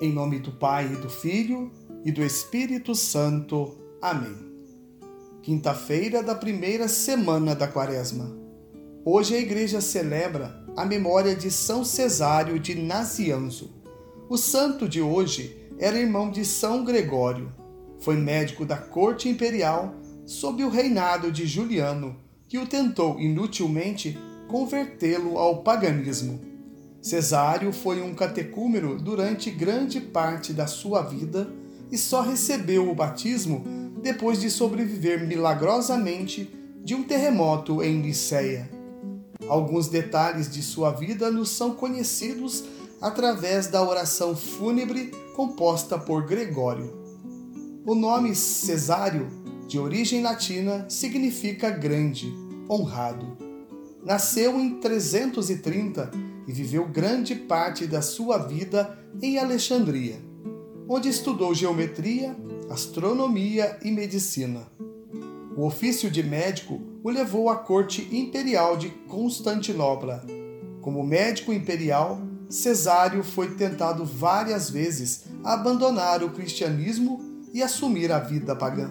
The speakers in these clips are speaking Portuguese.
Em nome do Pai, e do Filho e do Espírito Santo. Amém. Quinta-feira da primeira semana da Quaresma. Hoje a igreja celebra a memória de São Cesário de Nazianzo. O santo de hoje era irmão de São Gregório. Foi médico da corte imperial sob o reinado de Juliano, que o tentou inutilmente convertê-lo ao paganismo. Cesário foi um catecúmeno durante grande parte da sua vida e só recebeu o batismo depois de sobreviver milagrosamente de um terremoto em Liceia. Alguns detalhes de sua vida nos são conhecidos através da oração fúnebre composta por Gregório. O nome Cesário, de origem latina, significa grande, honrado. Nasceu em 330 e viveu grande parte da sua vida em Alexandria, onde estudou geometria, astronomia e medicina. O ofício de médico o levou à corte imperial de Constantinopla. Como médico imperial, Cesário foi tentado várias vezes a abandonar o cristianismo e assumir a vida pagã.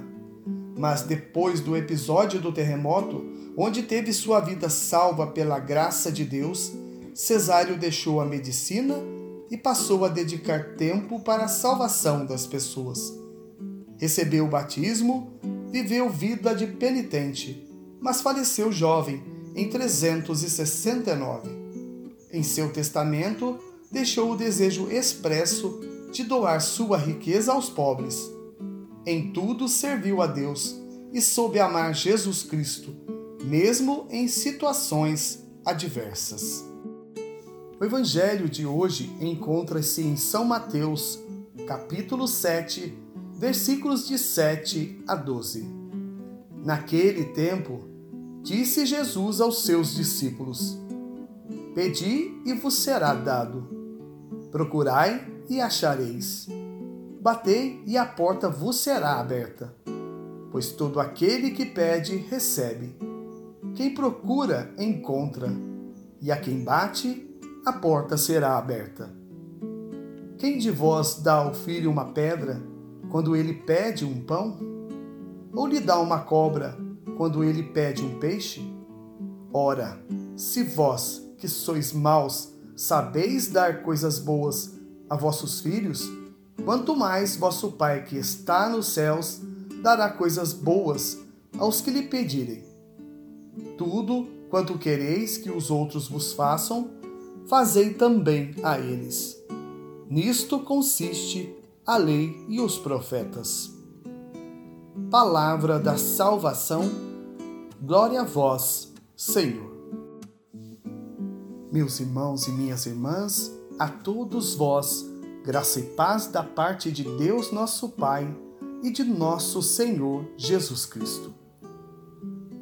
Mas depois do episódio do terremoto, onde teve sua vida salva pela graça de Deus, Cesário deixou a medicina e passou a dedicar tempo para a salvação das pessoas. Recebeu o batismo, viveu vida de penitente, mas faleceu jovem, em 369. Em seu testamento, deixou o desejo expresso de doar sua riqueza aos pobres. Em tudo serviu a Deus e soube amar Jesus Cristo, mesmo em situações adversas. O evangelho de hoje encontra-se em São Mateus, capítulo 7, versículos de 7 a 12. Naquele tempo, disse Jesus aos seus discípulos: Pedi e vos será dado. Procurai e achareis. Batei e a porta vos será aberta. Pois todo aquele que pede, recebe. Quem procura, encontra. E a quem bate, a porta será aberta. Quem de vós dá ao filho uma pedra quando ele pede um pão? Ou lhe dá uma cobra quando ele pede um peixe? Ora, se vós, que sois maus, sabeis dar coisas boas a vossos filhos, quanto mais vosso Pai que está nos céus dará coisas boas aos que lhe pedirem. Tudo quanto quereis que os outros vos façam, fazei também a eles. Nisto consiste a lei e os profetas. Palavra da salvação, glória a vós, Senhor. Meus irmãos e minhas irmãs, a todos vós, graça e paz da parte de Deus nosso Pai e de nosso Senhor Jesus Cristo.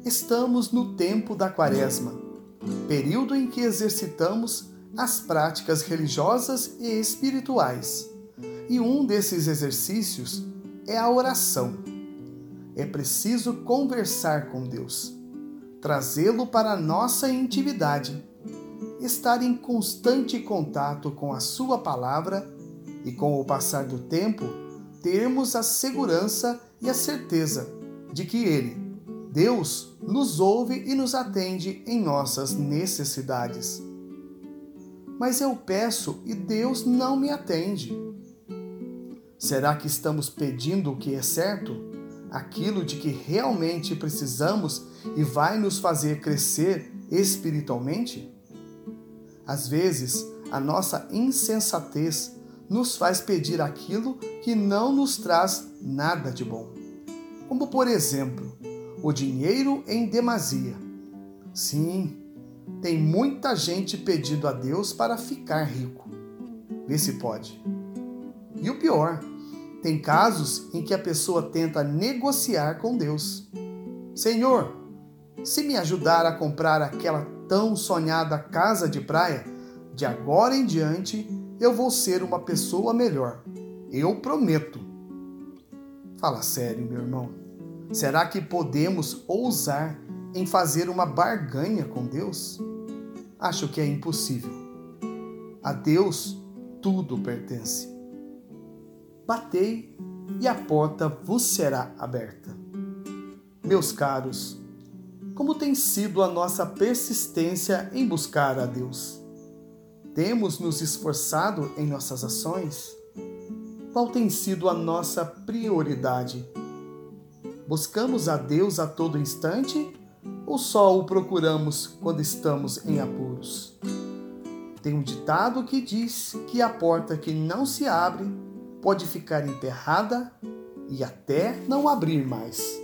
Estamos no tempo da Quaresma, período em que exercitamos as práticas religiosas e espirituais. E um desses exercícios é a oração. É preciso conversar com Deus, trazê-lo para a nossa intimidade, estar em constante contato com a Sua palavra e, com o passar do tempo, termos a segurança e a certeza de que Ele, Deus, nos ouve e nos atende em nossas necessidades mas eu peço e Deus não me atende. Será que estamos pedindo o que é certo? Aquilo de que realmente precisamos e vai nos fazer crescer espiritualmente? Às vezes, a nossa insensatez nos faz pedir aquilo que não nos traz nada de bom. Como, por exemplo, o dinheiro em demasia. Sim, tem muita gente pedindo a Deus para ficar rico. Vê se pode. E o pior, tem casos em que a pessoa tenta negociar com Deus. Senhor, se me ajudar a comprar aquela tão sonhada casa de praia, de agora em diante eu vou ser uma pessoa melhor. Eu prometo. Fala sério, meu irmão. Será que podemos ousar em fazer uma barganha com Deus? Acho que é impossível. A Deus tudo pertence. batei e a porta vos será aberta. Meus caros, como tem sido a nossa persistência em buscar a Deus? Temos nos esforçado em nossas ações? Qual tem sido a nossa prioridade? Buscamos a Deus a todo instante ou só o procuramos quando estamos em apuros? Tem um ditado que diz que a porta que não se abre pode ficar enterrada e até não abrir mais.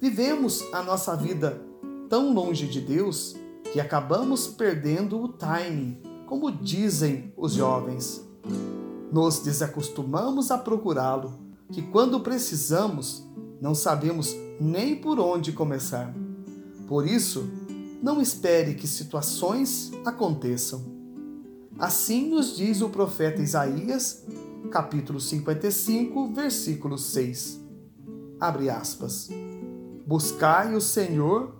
Vivemos a nossa vida tão longe de Deus que acabamos perdendo o timing, como dizem os jovens. Nos desacostumamos a procurá-lo, que quando precisamos, não sabemos nem por onde começar. Por isso, não espere que situações aconteçam. Assim nos diz o profeta Isaías, capítulo 55, versículo 6. Abre aspas. Buscai o Senhor,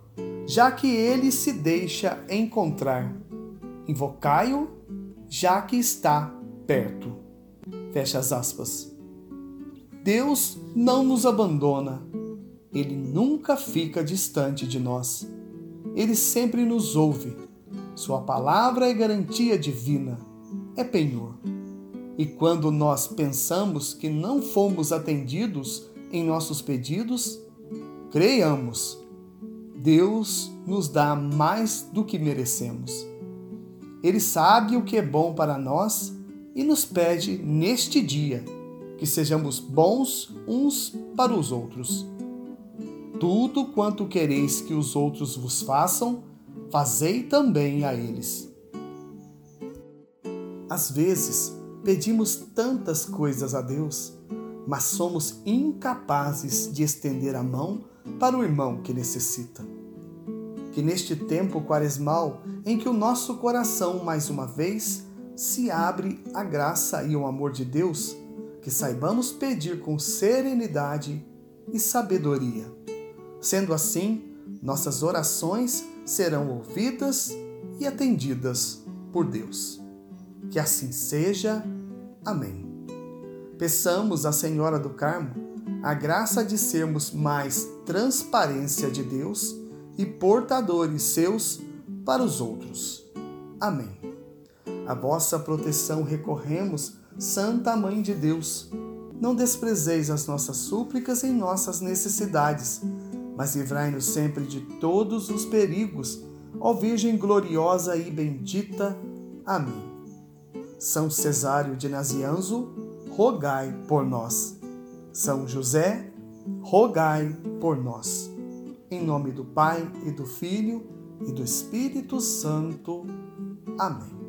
já que ele se deixa encontrar. Invocai-o, já que está perto. Fecha as aspas. Deus não nos abandona. Ele nunca fica distante de nós. Ele sempre nos ouve sua palavra é garantia divina, é penhor. E quando nós pensamos que não fomos atendidos em nossos pedidos, creiamos, Deus nos dá mais do que merecemos. Ele sabe o que é bom para nós e nos pede neste dia que sejamos bons uns para os outros. Tudo quanto quereis que os outros vos façam, fazei também a eles. Às vezes, pedimos tantas coisas a Deus, mas somos incapazes de estender a mão para o irmão que necessita. Que neste tempo quaresmal, em que o nosso coração mais uma vez se abre à graça e ao amor de Deus, que saibamos pedir com serenidade e sabedoria. Sendo assim, nossas orações serão ouvidas e atendidas por Deus. Que assim seja. Amém. Peçamos à Senhora do Carmo a graça de sermos mais transparência de Deus e portadores seus para os outros. Amém. A vossa proteção recorremos, Santa Mãe de Deus. Não desprezeis as nossas súplicas em nossas necessidades mas livrai-nos sempre de todos os perigos, ó Virgem gloriosa e bendita. Amém. São Cesário de Nazianzo, rogai por nós. São José, rogai por nós. Em nome do Pai e do Filho e do Espírito Santo. Amém.